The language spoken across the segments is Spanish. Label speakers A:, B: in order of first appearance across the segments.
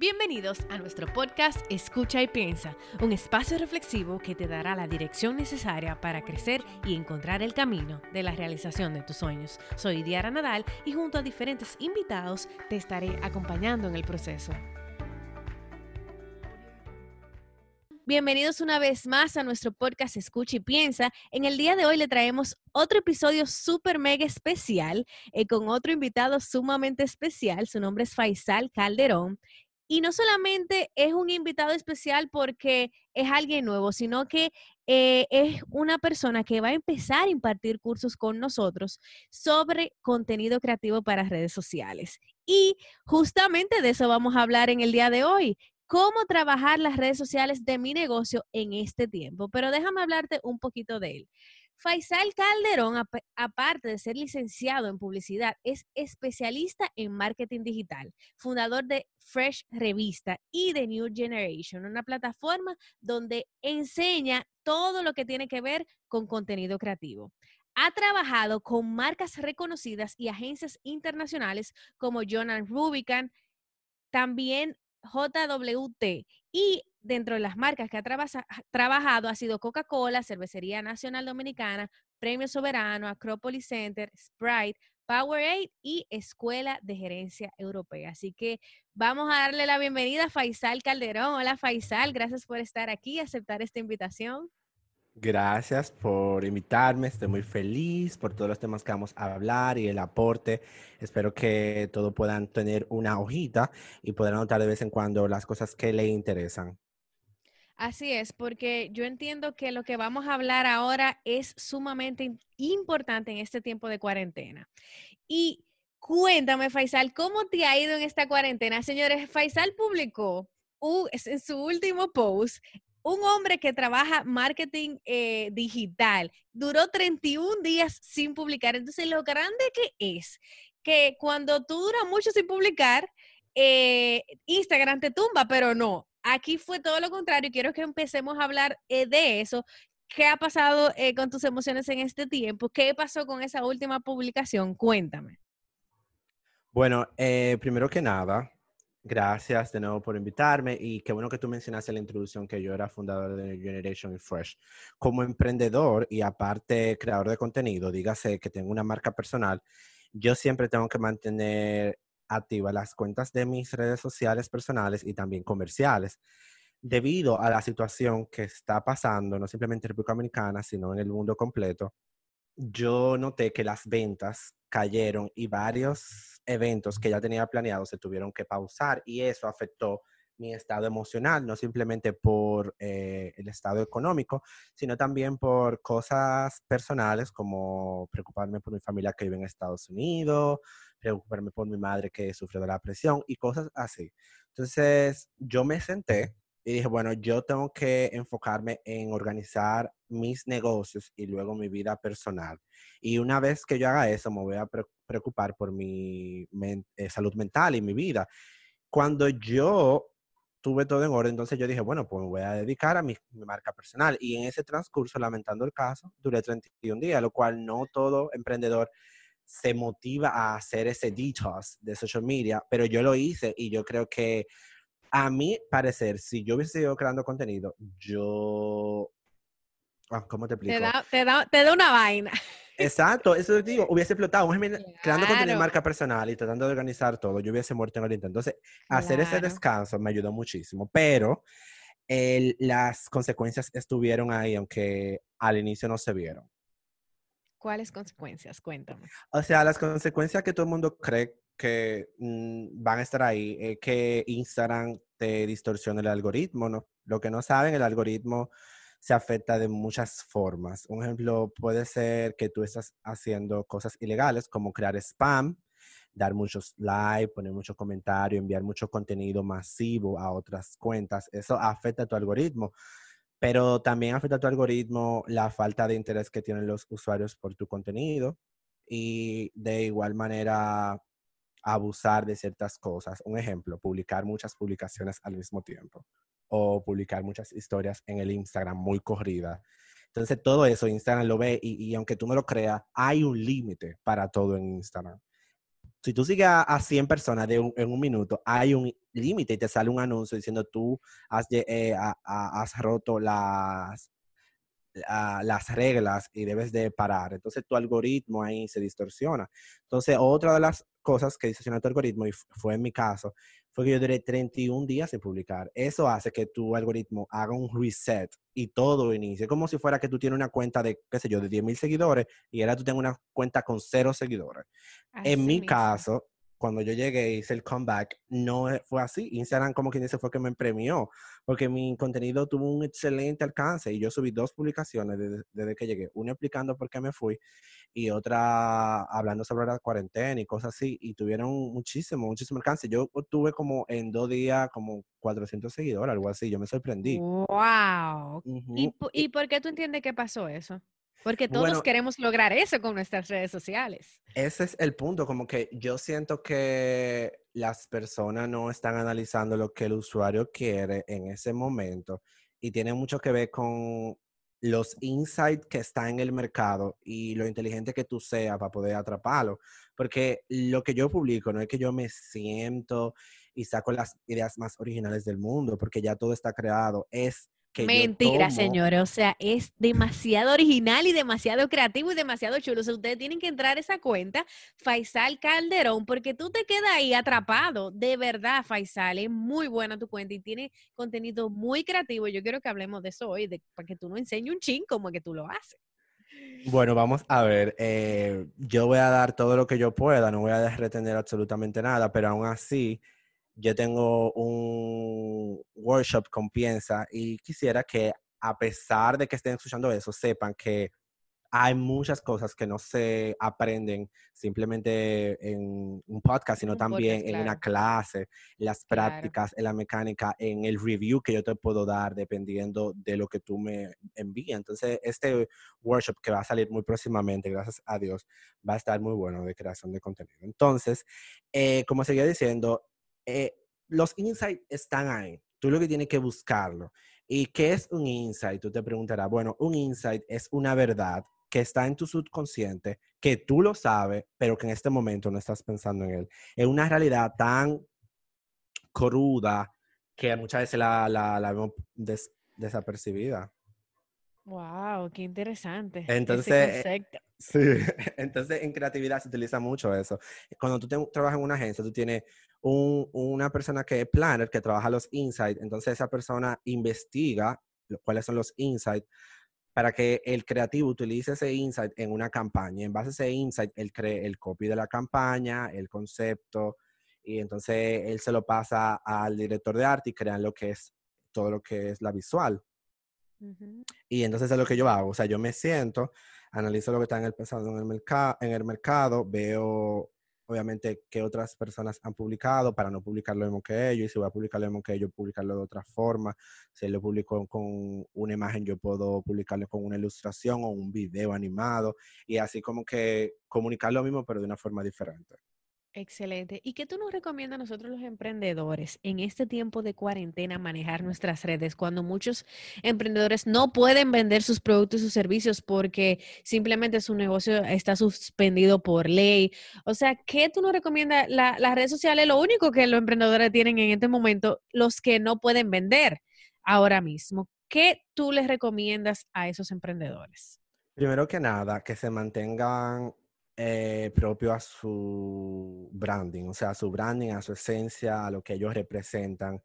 A: Bienvenidos a nuestro podcast Escucha y Piensa, un espacio reflexivo que te dará la dirección necesaria para crecer y encontrar el camino de la realización de tus sueños. Soy Diara Nadal y junto a diferentes invitados te estaré acompañando en el proceso. Bienvenidos una vez más a nuestro podcast Escucha y Piensa. En el día de hoy le traemos otro episodio súper mega especial eh, con otro invitado sumamente especial. Su nombre es Faisal Calderón. Y no solamente es un invitado especial porque es alguien nuevo, sino que eh, es una persona que va a empezar a impartir cursos con nosotros sobre contenido creativo para redes sociales. Y justamente de eso vamos a hablar en el día de hoy. Cómo trabajar las redes sociales de mi negocio en este tiempo. Pero déjame hablarte un poquito de él. Faisal Calderón, aparte de ser licenciado en publicidad, es especialista en marketing digital, fundador de Fresh Revista y de New Generation, una plataforma donde enseña todo lo que tiene que ver con contenido creativo. Ha trabajado con marcas reconocidas y agencias internacionales como Jonan Rubicon, también JWT y dentro de las marcas que ha trabajado ha sido Coca-Cola, Cervecería Nacional Dominicana, Premio Soberano, Acropolis Center, Sprite, Powerade y Escuela de Gerencia Europea. Así que vamos a darle la bienvenida a Faisal Calderón. Hola Faisal, gracias por estar aquí aceptar esta invitación.
B: Gracias por invitarme, estoy muy feliz por todos los temas que vamos a hablar y el aporte. Espero que todos puedan tener una hojita y poder anotar de vez en cuando las cosas que le interesan.
A: Así es, porque yo entiendo que lo que vamos a hablar ahora es sumamente importante en este tiempo de cuarentena. Y cuéntame, Faisal, ¿cómo te ha ido en esta cuarentena? Señores, Faisal publicó en su último post un hombre que trabaja marketing eh, digital duró 31 días sin publicar. Entonces, lo grande que es que cuando tú duras mucho sin publicar, eh, Instagram te tumba, pero no. Aquí fue todo lo contrario. Quiero que empecemos a hablar eh, de eso. ¿Qué ha pasado con tus emociones en este tiempo? ¿Qué pasó con esa última publicación? Cuéntame.
B: Bueno, primero que nada, Gracias de nuevo por invitarme y qué bueno que tú mencionaste en la introducción que yo era fundador de Generation Fresh. Como emprendedor y aparte creador de contenido, dígase que tengo una marca personal, yo siempre tengo que mantener activas las cuentas de mis redes sociales personales y también comerciales debido a la situación que está pasando, no simplemente en República Dominicana, sino en el mundo completo. Yo noté que las ventas cayeron y varios eventos que ya tenía planeados se tuvieron que pausar y eso afectó mi estado emocional, no simplemente por eh, el estado económico, sino también por cosas personales como preocuparme por mi familia que vive en Estados Unidos, preocuparme por mi madre que sufre de la presión y cosas así. Entonces yo me senté y dije, bueno, yo tengo que enfocarme en organizar mis negocios y luego mi vida personal. Y una vez que yo haga eso, me voy a preocupar por mi eh, salud mental y mi vida. Cuando yo tuve todo en orden, entonces yo dije, bueno, pues me voy a dedicar a mi, mi, marca personal. Y en ese transcurso, lamentando el caso, duré 31 días, lo cual no todo emprendedor se motiva a hacer ese detox de social media, pero yo lo hice y yo creo que a mí parecer, si yo hubiese seguido creando contenido, yo... Ah, ¿Cómo te explico?
A: Te da, te da, una vaina.
B: Exacto, eso te digo, hubiese explotado. Creando contenido de marca personal y tratando de organizar todo, yo hubiese muerto en el intento. Entonces, hacer ese descanso me ayudó muchísimo, pero las consecuencias estuvieron ahí, aunque al inicio no se vieron.
A: ¿Cuáles consecuencias? Cuéntame.
B: O sea, las consecuencias que todo el mundo cree que mm, van a estar ahí es que Instagram te distorsiona el algoritmo, ¿no? Lo que no saben, el algoritmo se afecta de muchas formas. Un ejemplo puede ser que tú estás haciendo cosas ilegales como crear spam, dar muchos likes, poner muchos comentarios, enviar mucho contenido masivo a otras cuentas. Eso afecta a tu algoritmo. Pero también afecta a tu algoritmo la falta de interés que tienen los usuarios por tu contenido. Y de igual manera, abusar de ciertas cosas. Un ejemplo, publicar muchas publicaciones al mismo tiempo o publicar muchas historias en el Instagram muy corrida. Entonces, todo eso Instagram lo ve y, aunque tú no lo creas, hay un límite para todo en Instagram. Si tú sigues a, 100 personas en un minuto, hay un límite y te sale un anuncio diciendo tú has, eh, roto las, las reglas y debes de parar. Entonces tu algoritmo ahí se distorsiona. Entonces otra de las cosas que distorsiona tu algoritmo, y fue en mi caso, fue que yo duré 31 días sin publicar. Eso hace que tu algoritmo haga un reset y todo inicie. Como si fuera que tú tienes una cuenta de, qué sé yo, de 10 mil seguidores y ahora tú tienes una cuenta con cero seguidores. en mi caso, cuando yo llegué y hice el comeback, no fue así. Instagram, como quien dice, fue que me premió, porque mi contenido tuvo un excelente alcance y yo subí dos publicaciones desde, que llegué. Una explicando por qué me fui y otra hablando sobre la cuarentena y cosas así. Y tuvieron muchísimo, muchísimo alcance. Yo tuve como en dos días como 400 seguidores, algo así. Yo me sorprendí.
A: ¡Wow! ¿Y, ¿Y por qué tú entiendes que pasó eso? Porque todos queremos lograr eso con nuestras redes sociales.
B: Ese es el punto, como que yo siento que las personas no están analizando lo que el usuario quiere en ese momento y tiene mucho que ver con los insights que está en el mercado y lo inteligente que tú seas para poder atraparlo. Porque lo que yo publico no es que yo me siento y saco las ideas más originales del mundo, porque ya todo está creado, es
A: Mentira, señores. O sea, es demasiado original y demasiado creativo y demasiado chulo. O sea, ustedes tienen que entrar a esa cuenta, Faisal Calderón, porque tú te quedas ahí atrapado. De verdad, Faisal, es muy buena tu cuenta y tiene contenido muy creativo. Yo quiero que hablemos de eso hoy, para que tú nos enseñes un ching como que tú lo haces.
B: Bueno, vamos a ver. Eh, yo voy a dar todo lo que yo pueda, no voy a retener absolutamente nada, pero aún así yo tengo un workshop con Piensa y quisiera que a pesar de que estén escuchando eso, sepan que hay muchas cosas que no se aprenden simplemente en un podcast, sino también en una clase, las prácticas, en la mecánica, en el review que yo te puedo dar dependiendo de lo que tú me envíes. Entonces, este workshop que va a salir muy próximamente, gracias a Dios, va a estar muy bueno de creación de contenido. Entonces, eh, como seguía diciendo, eh, los insights están ahí. Tú lo que tienes que buscarlo. ¿Y qué es un insight? Tú te preguntarás, bueno, un insight es una verdad que está en tu subconsciente, que tú lo sabes, pero que en este momento no estás pensando en él. Es una realidad tan cruda que muchas veces la, la, vemos desapercibida.
A: Wow, qué interesante.
B: Entonces, sí, entonces en creatividad se utiliza mucho eso. Cuando tú trabajas en una agencia, tú tienes una persona que es planner, que trabaja los insights, entonces esa persona investiga cuáles son los insights para que el creativo utilice ese insight en una campaña. En base a ese insight, él cree el copy de la campaña, el concepto, y entonces él se lo pasa al director de arte y crean lo que es todo lo que es la visual. Y entonces es lo que yo hago. O sea, yo me siento, analizo lo que está en el, en el, en el mercado, veo obviamente qué otras personas han publicado para no publicar lo mismo que ellos. Y si voy a publicar lo mismo que ellos, publicarlo de otra forma. Si lo publico con una imagen, yo puedo publicarlo con una ilustración o un video animado. Y así como que comunicar lo mismo, pero de una forma diferente.
A: Excelente. ¿Y qué tú nos recomiendas a nosotros los emprendedores en este tiempo de cuarentena manejar nuestras redes cuando muchos emprendedores no pueden vender sus productos y sus servicios porque simplemente su negocio está suspendido por ley? O sea, ¿qué tú nos recomiendas? las redes sociales, lo único que los emprendedores tienen en este momento, los que no pueden vender ahora mismo. ¿Qué tú les recomiendas a esos emprendedores?
B: Primero que nada, que se mantengan eh, propio a su branding, o sea, a su branding, a su esencia, a lo que ellos representan.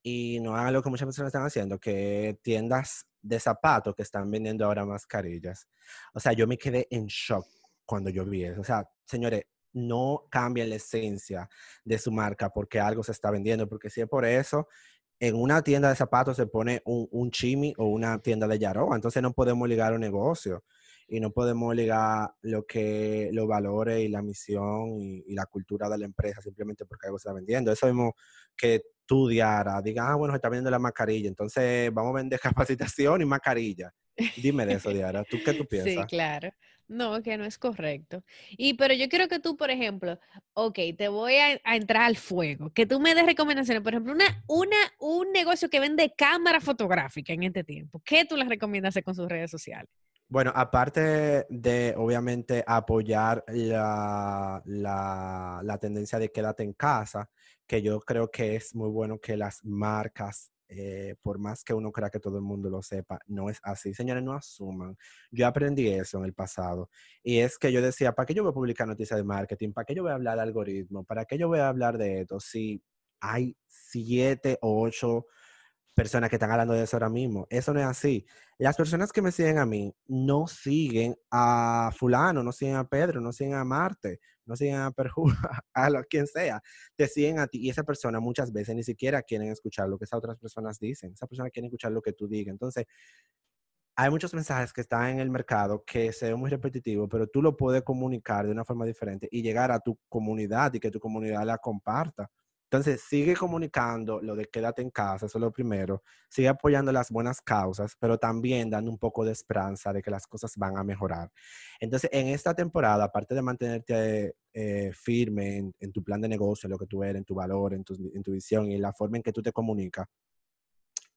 B: Y no hagan lo que muchas personas están haciendo, que tiendas de zapatos que están vendiendo ahora mascarillas. O sea, yo me quedé en shock cuando yo vi eso. O sea, señores, no cambien la esencia de su marca porque algo se está vendiendo, porque si es por eso, en una tienda de zapatos se pone un, un chimi o una tienda de yaroa, entonces no podemos ligar un negocio y no podemos ligar lo que los valores y la misión y, la cultura de la empresa simplemente porque algo se está vendiendo. Eso mismo que tú, Diara, digas, ah, bueno, se está vendiendo la mascarilla, entonces vamos a vender capacitación y mascarilla. Dime de eso, Diara. ¿Tú qué tú piensas?
A: Sí, claro. No, que no es correcto. Y pero yo quiero que tú, por ejemplo, ok, te voy a, entrar al fuego, que tú me des recomendaciones, por ejemplo, una, una, un negocio que vende cámara fotográfica en este tiempo. ¿Qué tú les recomiendas hacer con sus redes sociales?
B: Bueno, aparte de obviamente apoyar la, la, la, tendencia de quédate en casa, que yo creo que es muy bueno que las marcas, eh, por más que uno crea que todo el mundo lo sepa, no es así. Señores, no asuman. Yo aprendí eso en el pasado. Y es que yo decía, ¿para qué yo voy a publicar noticias de marketing? ¿Para qué yo voy a hablar de algoritmo? ¿Para qué yo voy a hablar de esto? Si hay siete o ocho personas que están hablando de eso ahora mismo. Eso no es así. Las personas que me siguen a mí no siguen a fulano, no siguen a Pedro, no siguen a Marte, no siguen a Perú, a quien sea. Te siguen a ti y esa persona muchas veces ni siquiera quieren escuchar lo que esas otras personas dicen. Esa persona quiere escuchar lo que tú digas. Entonces, hay muchos mensajes que están en el mercado que se ven muy repetitivos, pero tú lo puedes comunicar de una forma diferente y llegar a tu comunidad y que tu comunidad la comparta. Entonces, sigue comunicando lo de quédate en casa, eso es lo primero. Sigue apoyando las buenas causas, pero también dando un poco de esperanza de que las cosas van a mejorar. Entonces, en esta temporada, aparte de mantenerte eh, firme en, tu plan de negocio, en lo que tú eres, en tu valor, en tu, en tu visión y en la forma en que tú te comunicas,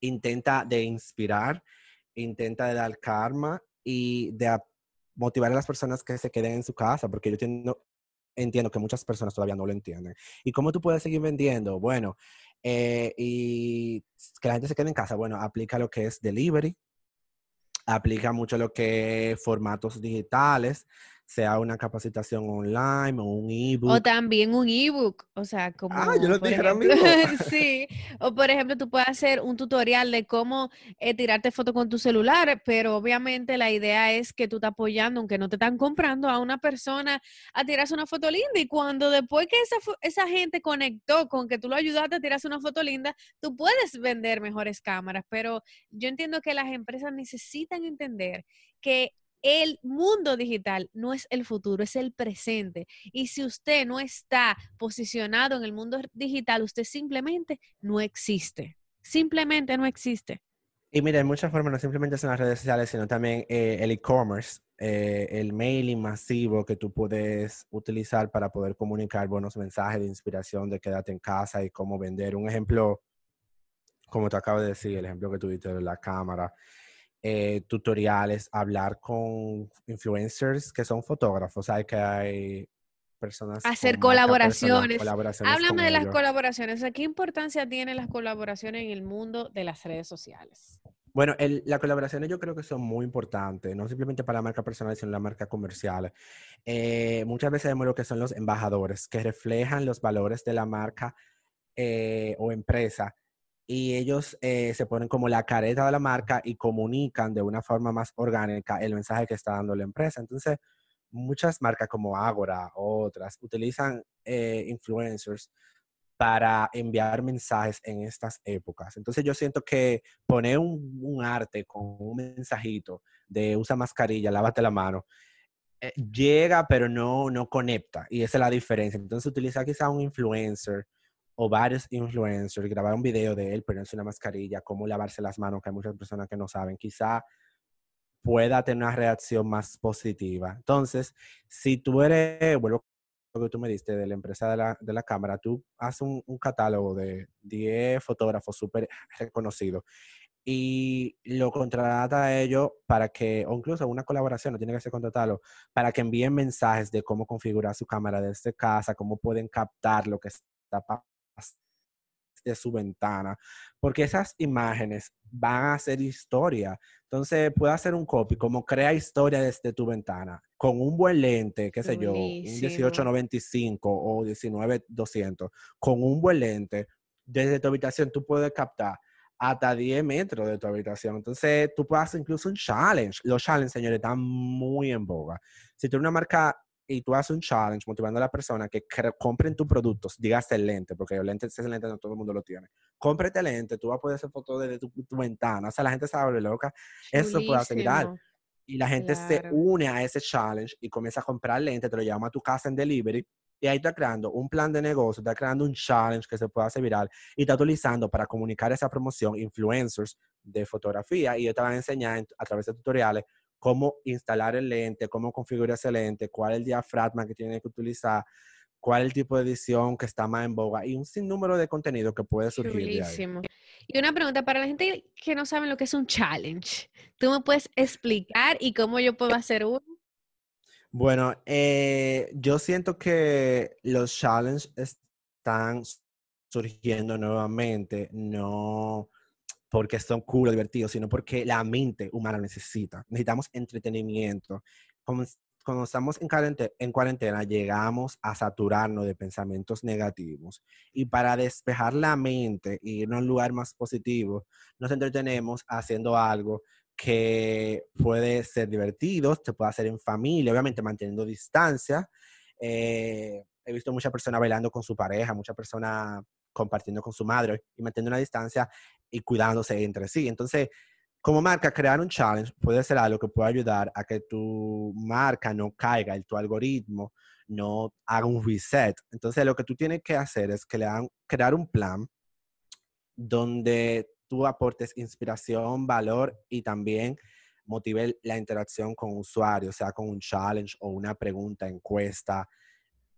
B: intenta de inspirar, intenta de dar karma y de motivar a las personas que se queden en su casa, porque yo tengo, entiendo que muchas personas todavía no lo entienden. ¿Y cómo tú puedes seguir vendiendo? Bueno, eh, y que la gente se quede en casa. Bueno, aplica lo que es delivery, aplica mucho lo que formatos digitales, sea una capacitación online o un ebook.
A: O también un ebook, o sea, como...
B: Ah, yo lo dije ahora mismo.
A: sí, o por ejemplo, tú puedes hacer un tutorial de cómo eh, tirarte foto con tu celular, pero obviamente la idea es que tú estás apoyando, aunque no te están comprando, a una persona a tirarse una foto linda y cuando después que esa, esa gente conectó con que tú lo ayudaste a tirarse una foto linda, tú puedes vender mejores cámaras, pero yo entiendo que las empresas necesitan entender que el mundo digital no es el futuro, es el presente. Y si usted no está posicionado en el mundo digital, usted simplemente no existe. Simplemente no existe.
B: Y mira, muchas formas, no simplemente son las redes sociales, sino también eh, el e-commerce, eh, el mailing masivo que tú puedes utilizar para poder comunicar buenos mensajes de inspiración, de quédate en casa y cómo vender. Un ejemplo, como te acabo de decir, el ejemplo que tuviste de la cámara. Eh, tutoriales, hablar con influencers que son fotógrafos, hay que hay personas...
A: Hacer colaboraciones. Háblame de las colaboraciones. ¿Qué importancia tienen las colaboraciones en el mundo de las redes sociales?
B: Bueno, las colaboraciones yo creo que son muy importantes, no simplemente para la marca personal, sino la marca comercial. Eh, muchas veces vemos lo que son los embajadores, que reflejan los valores de la marca eh, o empresa y ellos eh, se ponen como la careta de la marca y comunican de una forma más orgánica el mensaje que está dando la empresa. Entonces, muchas marcas como Agora, otras, utilizan eh, influencers para enviar mensajes en estas épocas. Entonces yo siento que poner un, arte con un mensajito de usa mascarilla, lávate la mano, eh, llega pero no, no conecta y esa es la diferencia. Entonces utiliza quizá un influencer o varios influencers grabar un video de él ponerse una mascarilla, cómo lavarse las manos, que hay muchas personas que no saben, quizá pueda tener una reacción más positiva. Entonces, si tú eres, bueno, lo que tú me diste de la empresa de la, de la cámara, tú haces un, un catálogo de 10 fotógrafos súper reconocidos y lo contrata a ellos para que, o incluso una colaboración, no tiene que ser contratarlo, para que envíen mensajes de cómo configurar su cámara desde casa, cómo pueden captar lo que está de su ventana, porque esas imágenes van a hacer historia. Entonces, puede hacer un copy como crea historia desde tu ventana, con un buen lente, qué sé yo, un 1895 o 19200, con un buen lente, desde tu habitación tú puedes captar hasta 10 metros de tu habitación. Entonces, tú puedes hacer incluso un challenge. Los challenges, señores, están muy en boga. Si tú eres una marca y tú haces un challenge motivando a la persona que compren tus productos, digas el lente, porque el lente, ese lente no todo el mundo lo tiene. Cómprate el lente, tú vas a poder hacer fotos desde tu, ventana, o sea, la gente se abre loca, eso puede hacer viral. Y la gente se une a ese challenge y comienza a comprar lente, te lo llama a tu casa en delivery y ahí está creando un plan de negocio, está creando un challenge que se puede hacer viral y está utilizando para comunicar esa promoción influencers de fotografía y ellos te van a enseñar a través de tutoriales cómo instalar el lente, cómo configurar ese lente, cuál es el diafragma que tiene que utilizar, cuál es el tipo de edición que está más en boga y un sinnúmero de contenido que puede surgir de ahí.
A: Y una pregunta para la gente que no sabe lo que es un challenge. ¿Tú me puedes explicar y cómo yo puedo hacer uno?
B: Bueno, eh, yo siento que los challenges están surgiendo nuevamente, no porque son cool o divertidos, sino porque la mente humana necesita. Necesitamos entretenimiento. Cuando estamos en cuarentena, en cuarentena, llegamos a saturarnos de pensamientos negativos. Y para despejar la mente y ir a un lugar más positivo, nos entretenemos haciendo algo que puede ser divertido, se puede hacer en familia, obviamente manteniendo distancia. Eh, he visto muchas personas bailando con su pareja, muchas personas compartiendo con su madre y manteniendo una distancia y cuidándose entre sí. Entonces, como marca, crear un challenge puede ser algo que pueda ayudar a que tu marca no caiga, tu algoritmo no haga un reset. Entonces, lo que tú tienes que hacer es que le crear un plan donde tú aportes inspiración, valor y también motive la interacción con usuarios, sea con un challenge o una pregunta, encuesta,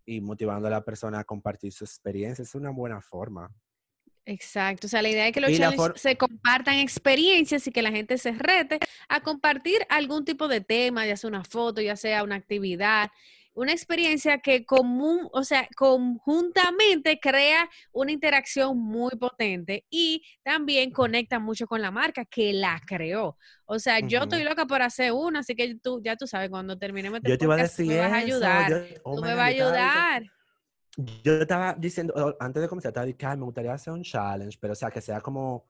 B: y motivando a la persona a compartir su experiencia. Es una buena forma.
A: Exacto, o sea, la idea es que los challenges se compartan experiencias y que la gente se rete a compartir algún tipo de tema, ya sea una foto, ya sea una actividad, una experiencia que común, o sea, conjuntamente crea una interacción muy potente y también conecta mucho con la marca que la creó. O sea, yo estoy loca por hacer una, así que tú ya tú sabes cuando terminemos
B: este yo te iba a decir
A: me vas a ayudar.
B: Oh
A: tú me vas a ayudar.
B: Yo estaba diciendo, antes de comenzar, estaba diciendo, me gustaría hacer un challenge, pero o sea, que sea como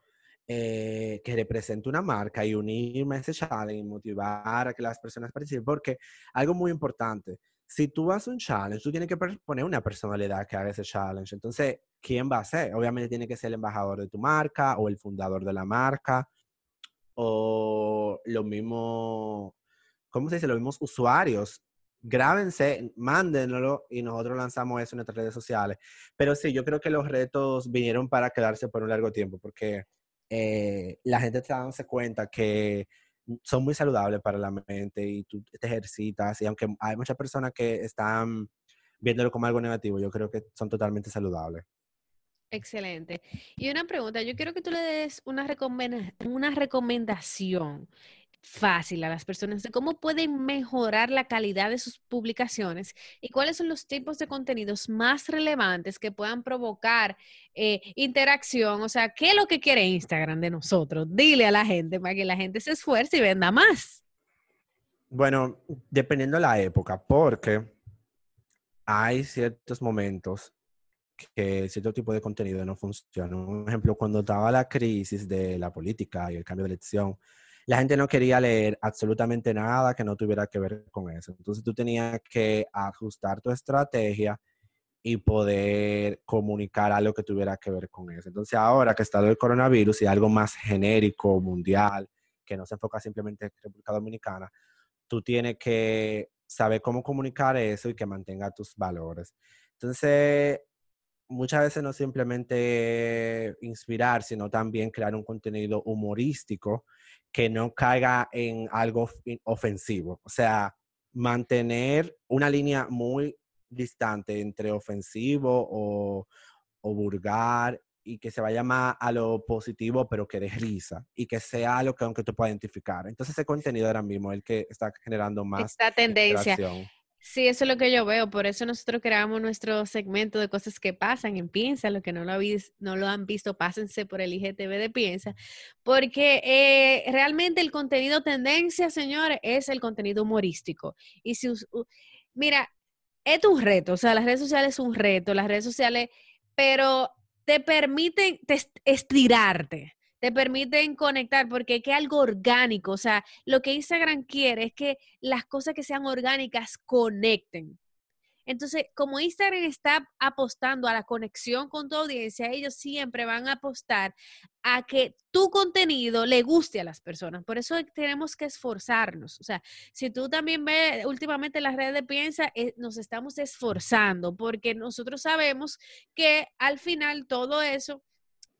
B: eh, que represente una marca y unirme a ese challenge y motivar a que las personas participen, porque algo muy importante, si tú haces un challenge, tú tienes que poner una personalidad que haga ese challenge. Entonces, ¿quién va a ser? Obviamente tiene que ser el embajador de tu marca o el fundador de la marca o lo mismo, ¿cómo se dice? Los mismos usuarios. Grábense, mándenlo y nosotros lanzamos eso en nuestras redes sociales. Pero sí, yo creo que los retos vinieron para quedarse por un largo tiempo porque eh, la gente está dándose cuenta que son muy saludables para la mente y tú te ejercitas y aunque hay muchas personas que están viéndolo como algo negativo, yo creo que son totalmente saludables.
A: Excelente. Y una pregunta, yo quiero que tú le des una, una recomendación fácil a las personas de cómo pueden mejorar la calidad de sus publicaciones y cuáles son los tipos de contenidos más relevantes que puedan provocar eh, interacción. O sea, ¿qué es lo que quiere Instagram de nosotros? Dile a la gente para que la gente se esfuerce y venda más.
B: Bueno, dependiendo de la época, porque hay ciertos momentos que cierto tipo de contenido no funciona. Un ejemplo, cuando estaba la crisis de la política y el cambio de elección, la gente no quería leer absolutamente nada que no tuviera que ver con eso. Entonces tú tenías que ajustar tu estrategia y poder comunicar algo que tuviera que ver con eso. Entonces ahora que está el coronavirus y algo más genérico, mundial, que no se enfoca simplemente en República Dominicana, tú tienes que saber cómo comunicar eso y que mantenga tus valores. Entonces, muchas veces no simplemente inspirar, sino también crear un contenido humorístico que no caiga en algo ofensivo. O sea, mantener una línea muy distante entre ofensivo o, o vulgar y que se vaya más a lo positivo, pero que dé risa y que sea algo que aunque tú puedas identificar. Entonces ese contenido ahora mismo es el que está generando más
A: Esta tendencia. Sí, eso es lo que yo veo. Por eso nosotros creamos nuestro segmento de cosas que pasan en Piensa. Los que no lo, no lo han visto, pásense por el IGTV de Piensa. Porque eh, realmente el contenido tendencia, señores, es el contenido humorístico. Y si, mira, es un reto. O sea, las redes sociales es un reto. Las redes sociales, pero te permiten estirarte te permiten conectar porque que algo orgánico, o sea, lo que Instagram quiere es que las cosas que sean orgánicas conecten. Entonces, como Instagram está apostando a la conexión con tu audiencia, ellos siempre van a apostar a que tu contenido le guste a las personas. Por eso tenemos que esforzarnos. O sea, si tú también ves últimamente las redes de piensa, eh, nos estamos esforzando porque nosotros sabemos que al final todo eso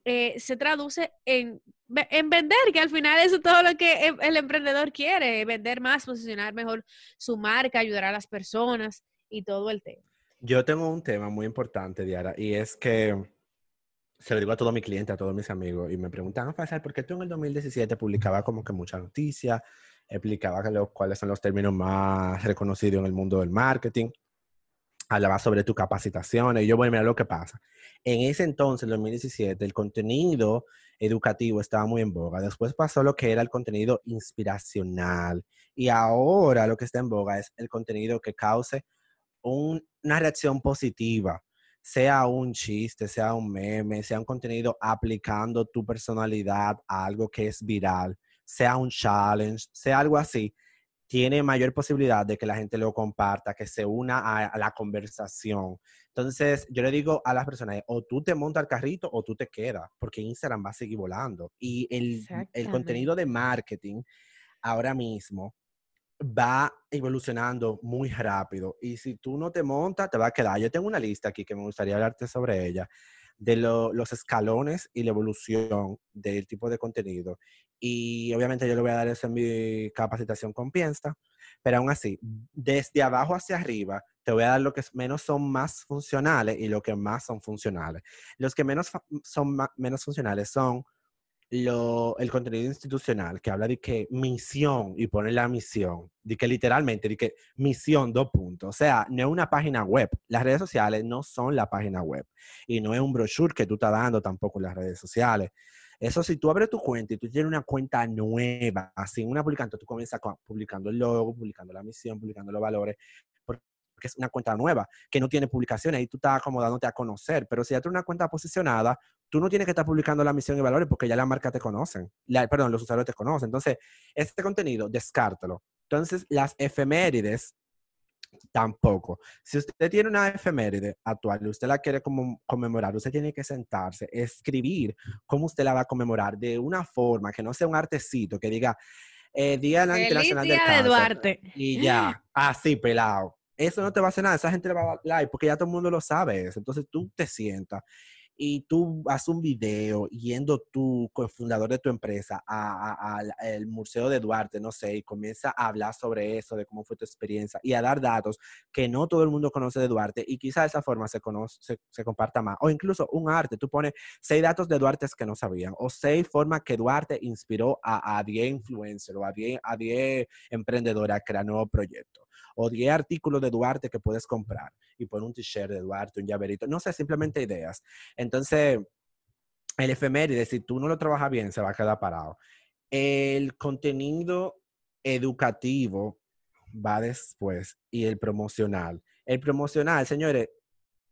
A: eh, se traduce en, en, vender, que al final eso es todo lo que el emprendedor quiere, vender más, posicionar mejor su marca, ayudar a las personas y todo el tema.
B: Yo tengo un tema muy importante, Diara, y es que se lo digo a todos mis clientes, a todos mis amigos, y me preguntan, Faisal, ¿por qué tú en el 2017 publicaba como que mucha noticia? Explicaba cuáles son los términos más reconocidos en el mundo del marketing. Hablaba sobre tu capacitación. Y yo, bueno, mira lo que pasa. En ese entonces, en 2017, el contenido educativo estaba muy en boga. Después pasó lo que era el contenido inspiracional. Y ahora lo que está en boga es el contenido que cause una reacción positiva sea un chiste, sea un meme, sea un contenido aplicando tu personalidad a algo que es viral, sea un challenge, sea algo así, tiene mayor posibilidad de que la gente lo comparta, que se una a, la conversación. Entonces, yo le digo a las personas, o tú te montas al carrito o tú te quedas, porque Instagram va a seguir volando. Y el, el contenido de marketing ahora mismo va evolucionando muy rápido y si tú no te montas, te va a quedar. Yo tengo una lista aquí que me gustaría hablarte sobre ella, de los escalones y la evolución del tipo de contenido. Y obviamente yo le voy a dar eso en mi capacitación con Piensa, pero aún así, desde abajo hacia arriba, te voy a dar lo que menos son más funcionales y lo que más son funcionales. Los que menos son menos funcionales son lo, el contenido institucional que habla de que misión y pone la misión, de que literalmente, de que misión, dos puntos. O sea, no es una página web. Las redes sociales no son la página web y no es un brochure que tú estás dando tampoco en las redes sociales. Eso si tú abres tu cuenta y tú tienes una cuenta nueva, así una publicando, tú comienzas publicando el logo, publicando la misión, publicando los valores, porque es una cuenta nueva, que no tiene publicaciones, y tú estás acomodándote a conocer. Pero si ya tienes una cuenta posicionada, tú no tienes que estar publicando la misión y valores porque ya la marca te conocen. perdón, los usuarios te conocen. Entonces, este contenido, descártalo. Entonces, las efemérides, tampoco. Si usted tiene una efeméride actual y usted la quiere como, conmemorar, usted tiene que sentarse, escribir cómo usted la va a conmemorar de una forma que no sea un artecito que diga eh, Día Internacional
A: día
B: del
A: de Duarte.
B: Y ya, así pelado eso no te va a hacer nada, esa gente le va a like porque ya todo el mundo lo sabe. Entonces tú te sientas y tú haces un video yendo tú, cofundador de tu empresa, al Museo de Duarte, no sé, y comienza a hablar sobre eso, de cómo fue tu experiencia y a dar datos que no todo el mundo conoce de Duarte y quizá de esa forma se, conoce, se, comparta más. O incluso un arte, tú pones seis datos de Duarte que no sabían o seis formas que Duarte inspiró a 10 influencers o a 10 a emprendedores a crear nuevos proyectos o 10 artículos de Duarte que puedes comprar y pon un t-shirt de Duarte, un llaverito, no sé, simplemente ideas. Entonces, el efeméride, si tú no lo trabajas bien, se va a quedar parado. El contenido educativo va después y el promocional. El promocional, señores,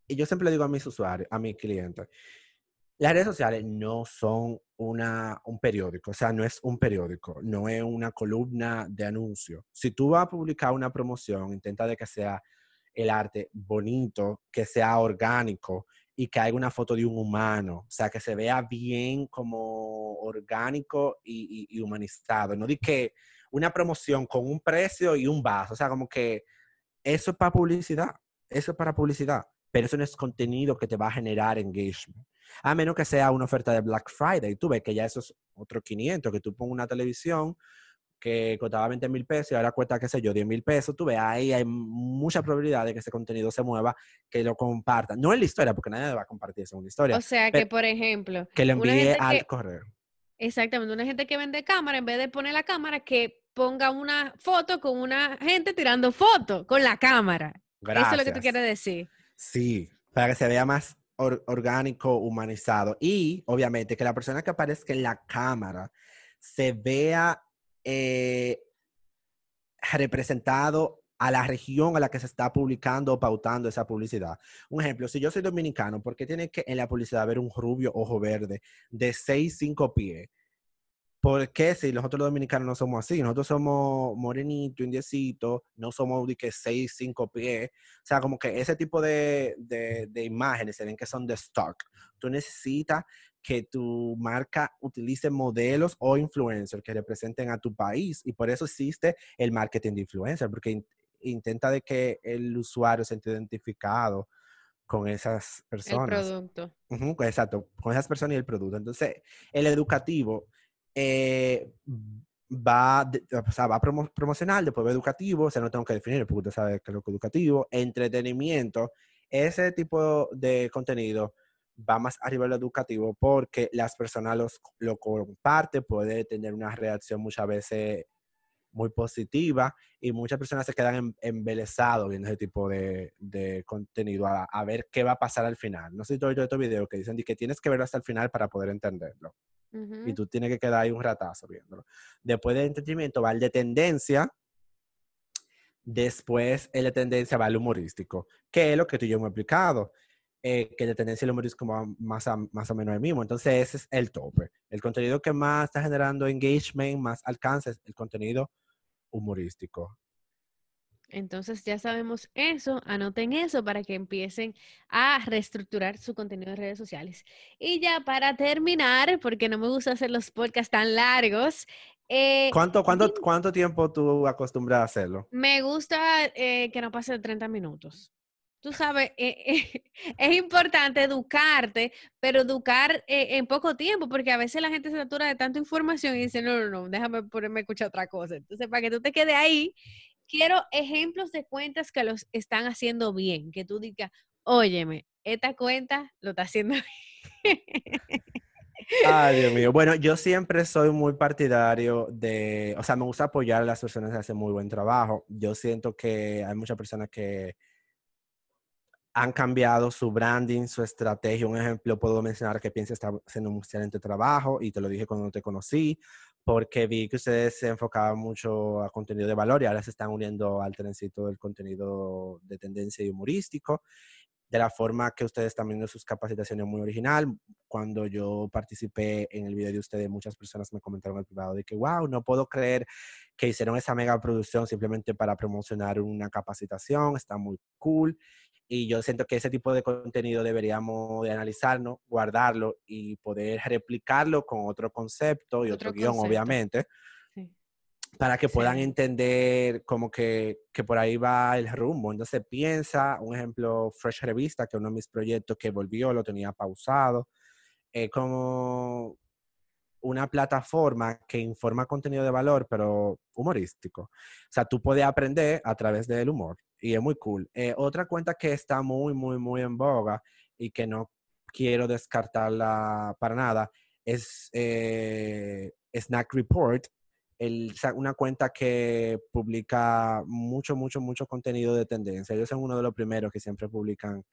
B: y yo siempre digo a mis usuarios, a mis clientes, las redes sociales no son una, un periódico, o sea, no es un periódico, no es una columna de anuncio. Si tú vas a publicar una promoción, intenta de que sea el arte bonito, que sea orgánico y que haya una foto de un humano, o sea, que se vea bien como orgánico y, humanizado. No di que una promoción con un precio y un vaso, o sea, como que eso es para publicidad, eso es para publicidad, pero eso no es contenido que te va a generar engagement. A menos que sea una oferta de Black Friday. Tú ves que ya eso es otro 500, que tú pongas una televisión que costaba 20 mil pesos y ahora cuesta, qué sé yo, 10 mil pesos. Tú ves, ahí hay mucha probabilidad de que ese contenido se mueva, que lo compartan. No en la historia, porque nadie va a compartir eso en la historia.
A: O sea, que por ejemplo...
B: Que lo envíe al correo.
A: Exactamente, una gente que vende cámara, en vez de poner la cámara, que ponga una foto con una gente tirando fotos con la cámara. Eso es lo que tú quieres decir.
B: Sí, para que se vea más orgánico, humanizado. Y obviamente que la persona que aparezca en la cámara se vea eh, representado a la región a la que se está publicando o pautando esa publicidad. Un ejemplo, si yo soy dominicano, ¿por qué tiene que en la publicidad haber un rubio ojo verde de 6, 5 pies? ¿Por qué si nosotros los dominicanos no somos así? Nosotros somos morenito, indiecito, no somos de que seis, cinco pies. O sea, como que ese tipo de, de, imágenes se ven que son de stock. Tú necesitas que tu marca utilice modelos o influencers que representen a tu país y por eso existe el marketing de influencer, porque intenta de que el usuario se sienta identificado con esas personas.
A: El producto.
B: exacto, con esas personas y el producto. Entonces, el educativo eh, va, o sea, va promocional, después va educativo, o sea, no tengo que definir porque usted sabe que es lo que educativo, entretenimiento, ese tipo de contenido va más arriba de lo educativo porque las personas los, lo comparten, puede tener una reacción muchas veces muy positiva y muchas personas se quedan em, embelesados viendo ese tipo de, contenido a, ver qué va a pasar al final. No sé si tú has visto video que dicen que tienes que verlo hasta el final para poder entenderlo. Y tú tienes que quedar ahí un ratazo viéndolo. Después del entretenimiento va el de tendencia. Después el de tendencia va el humorístico, que es lo que tú y yo hemos explicado. Eh, que de tendencia el humorístico va más, más o menos el mismo. Entonces ese es el tope. El contenido que más está generando engagement, más alcance, es el contenido humorístico.
A: Entonces ya sabemos eso, anoten eso para que empiecen a reestructurar su contenido en redes sociales. Y ya para terminar, porque no me gusta hacer los podcasts tan largos.
B: Eh, ¿Cuánto, cuánto, ¿Cuánto tiempo tú acostumbras a hacerlo?
A: Me gusta eh, que no pase de 30 minutos tú sabes, eh, es importante educarte, pero educar eh, en poco tiempo, porque a veces la gente se satura de tanta información y dice, no, no, no, déjame ponerme a escuchar otra cosa. Entonces, para que tú te quedes ahí, quiero ejemplos de cuentas que los están haciendo bien, que tú digas, óyeme, esta cuenta lo está haciendo bien.
B: Ay, Dios mío. Bueno, yo siempre soy muy partidario de, o sea, me gusta apoyar a las personas que hacen muy buen trabajo. Yo siento que hay muchas personas que han cambiado su branding, su estrategia. Un ejemplo, puedo mencionar que Piensa está haciendo un excelente trabajo y te lo dije cuando te conocí, porque vi que ustedes se enfocaban mucho a contenido de valor y ahora se están uniendo al trencito del contenido de tendencia y humorístico. De la forma que ustedes están viendo sus capacitaciones muy original. Cuando yo participé en el video de ustedes, muchas personas me comentaron al privado de que, wow, no puedo creer que hicieron esa mega producción simplemente para promocionar una capacitación, está muy cool. Y yo siento que ese tipo de contenido deberíamos de analizarlo, guardarlo y poder replicarlo con otro concepto y otro, guion, obviamente, para que puedan entender como que, que, por ahí va el rumbo. Entonces piensa, un ejemplo, Fresh Revista, que uno de mis proyectos que volvió, lo tenía pausado, eh, como una plataforma que informa contenido de valor, pero humorístico. O sea, tú puedes aprender a través del humor y es muy cool. Eh, otra cuenta que está muy, muy, muy en boga y que no quiero descartarla para nada es eh, Snack Report, el, una cuenta que publica mucho, mucho, mucho contenido de tendencia. Ellos son uno de los primeros que siempre publican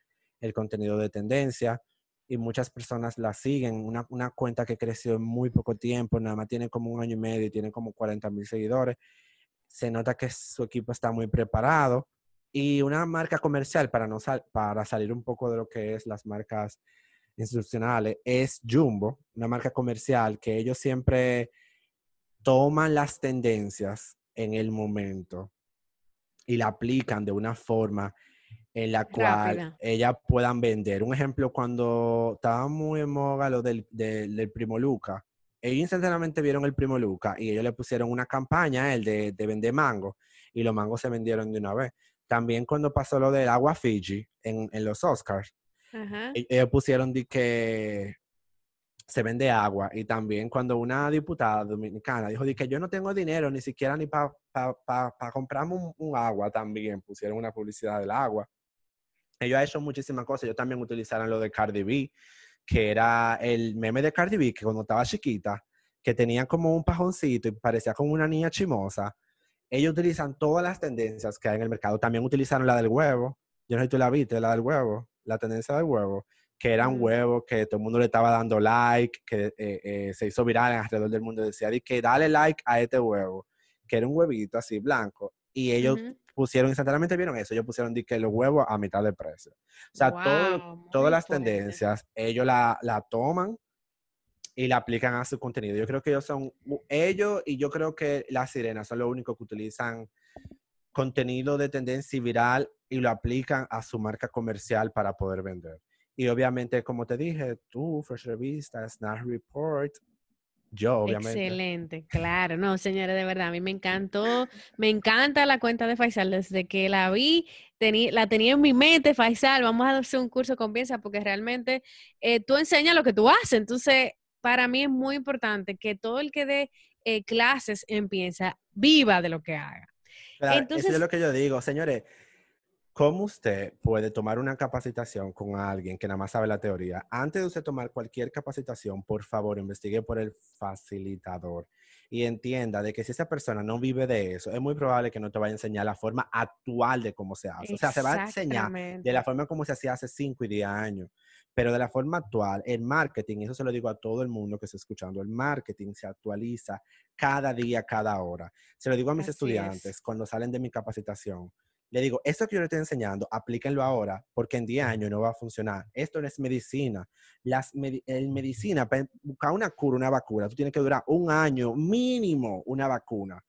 B: el contenido de tendencia y muchas personas la siguen. Una, una, cuenta que creció en muy poco tiempo, nada más tiene como un año y medio y tiene como 40 mil seguidores. Se nota que su equipo está muy preparado. Y una marca comercial, para, no para salir un poco de lo que es las marcas institucionales, es Jumbo, una marca comercial que ellos siempre toman las tendencias en el momento y la aplican de una forma en la cual ellas puedan vender. Un ejemplo, cuando estaba muy en moda lo del, del, Primo Luca, ellos instantáneamente vieron el Primo Luca y ellos le pusieron una campaña, el de, de vender mango, y los mangos se vendieron de una vez. También cuando pasó lo del agua Fiji en, en los Oscars, e, ellos pusieron de que se vende agua. Y también cuando una diputada dominicana dijo de que yo no tengo dinero ni siquiera ni para pa, comprarme un, agua, también pusieron una publicidad del agua. Ellos han hecho muchísimas cosas. Ellos también utilizaron lo de Cardi B, que era el meme de Cardi B, que cuando estaba chiquita, que tenía como un pajoncito y parecía como una niña chimosa. Ellos utilizan todas las tendencias que hay en el mercado. También utilizaron la del huevo. Yo no sé si tú la viste, la del huevo, la tendencia del huevo, que era un huevo que todo el mundo le estaba dando like, que eh, eh, se hizo viral alrededor del mundo. Decía, que dale like a este huevo, que era un huevito así blanco. Y ellos pusieron instantáneamente, vieron eso, ellos pusieron que los huevos a mitad de precio. O sea, todas las tendencias, ellos la, la, toman y la aplican a su contenido. Yo creo que ellos son, ellos y yo creo que las sirenas son los únicos que utilizan contenido de tendencia viral y lo aplican a su marca comercial para poder vender. Y obviamente, como te dije, tú, Fresh Revista, Snap Report, yo, obviamente.
A: Excelente, claro. No, señores, de verdad, a mí me encantó, me encanta la cuenta de Faisal. Desde que la vi, la tenía en mi mente, Faisal, vamos a hacer un curso con piensa porque realmente eh, tú enseñas lo que tú haces. Entonces, para mí es muy importante que todo el que dé eh, clases en piensa viva de lo que haga.
B: Entonces, eso es lo que yo digo, señores. ¿Cómo usted puede tomar una capacitación con alguien que nada más sabe la teoría? Antes de usted tomar cualquier capacitación, por favor, investigue por el facilitador y entienda de que si esa persona no vive de eso, es muy probable que no te vaya a enseñar la forma actual de cómo se hace. O sea, se va a enseñar de la forma como se hacía hace 5 y 10 años. Pero de la forma actual, el marketing, eso se lo digo a todo el mundo que está escuchando, el marketing se actualiza cada día, cada hora. Se lo digo a mis estudiantes cuando salen de mi capacitación le digo, esto que yo le estoy enseñando, aplíquenlo ahora, porque en 10 años no va a funcionar. Esto no es medicina. Las en medicina, para buscar una cura, una vacuna, tú tienes que durar un año mínimo una vacuna.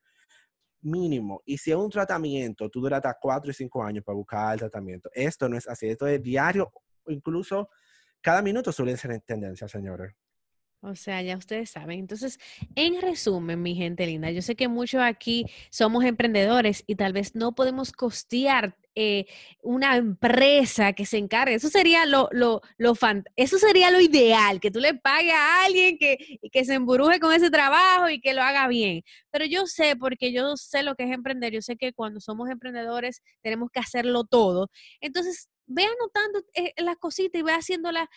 B: Mínimo. Y si es un tratamiento, tú duras hasta 4 y 5 años para buscar el tratamiento. Esto no es así. Esto es diario, incluso cada minuto suele ser en tendencia, señores.
A: O sea, ya ustedes saben. Entonces, en resumen, mi gente linda, yo sé que muchos aquí somos emprendedores y tal vez no podemos costear eh, una empresa que se encargue. Eso sería lo, lo, lo eso sería lo ideal, que tú le pagues a alguien que, que se emburuje con ese trabajo y que lo haga bien. Pero yo sé, porque yo sé lo que es emprender, yo sé que cuando somos emprendedores tenemos que hacerlo todo. Entonces, ve anotando eh, las cositas y ve haciéndolas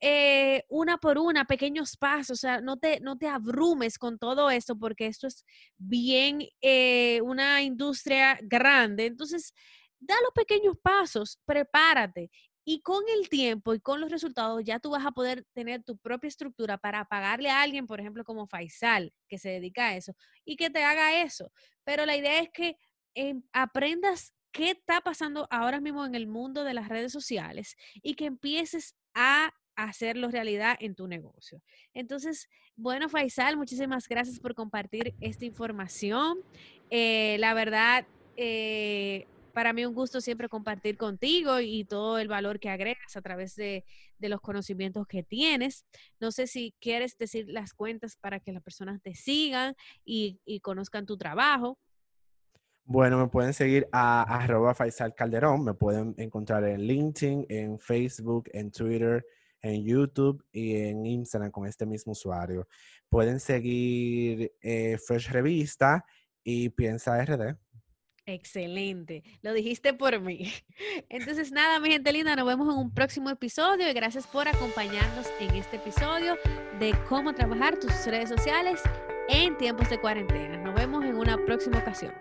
A: eh, una por una, pequeños pasos, o sea, no te, no te abrumes con todo esto porque esto es bien eh, una industria grande. Entonces, da los pequeños pasos, prepárate y con el tiempo y con los resultados ya tú vas a poder tener tu propia estructura para pagarle a alguien, por ejemplo, como Faisal, que se dedica a eso, y que te haga eso. Pero la idea es que em, aprendas qué está pasando ahora mismo en el mundo de las redes sociales y que empieces a hacerlo realidad en tu negocio. Entonces, bueno, Faisal, muchísimas gracias por compartir esta información. Eh, la verdad, eh, para mí un gusto siempre compartir contigo y todo el valor que agregas a través de, los conocimientos que tienes. No sé si quieres decir las cuentas para que las personas te sigan y, conozcan tu trabajo.
B: Bueno, me pueden seguir a arroba Faisal Calderón, me pueden encontrar en LinkedIn, en Facebook, en Twitter, en YouTube y en Instagram con este mismo usuario. Pueden seguir eh, Fresh Revista y Piensa RD.
A: Excelente, lo dijiste por mí. Entonces, nada, mi gente linda, nos vemos en un próximo episodio y gracias por acompañarnos en este episodio de cómo trabajar tus redes sociales en tiempos de cuarentena. Nos vemos en una próxima ocasión.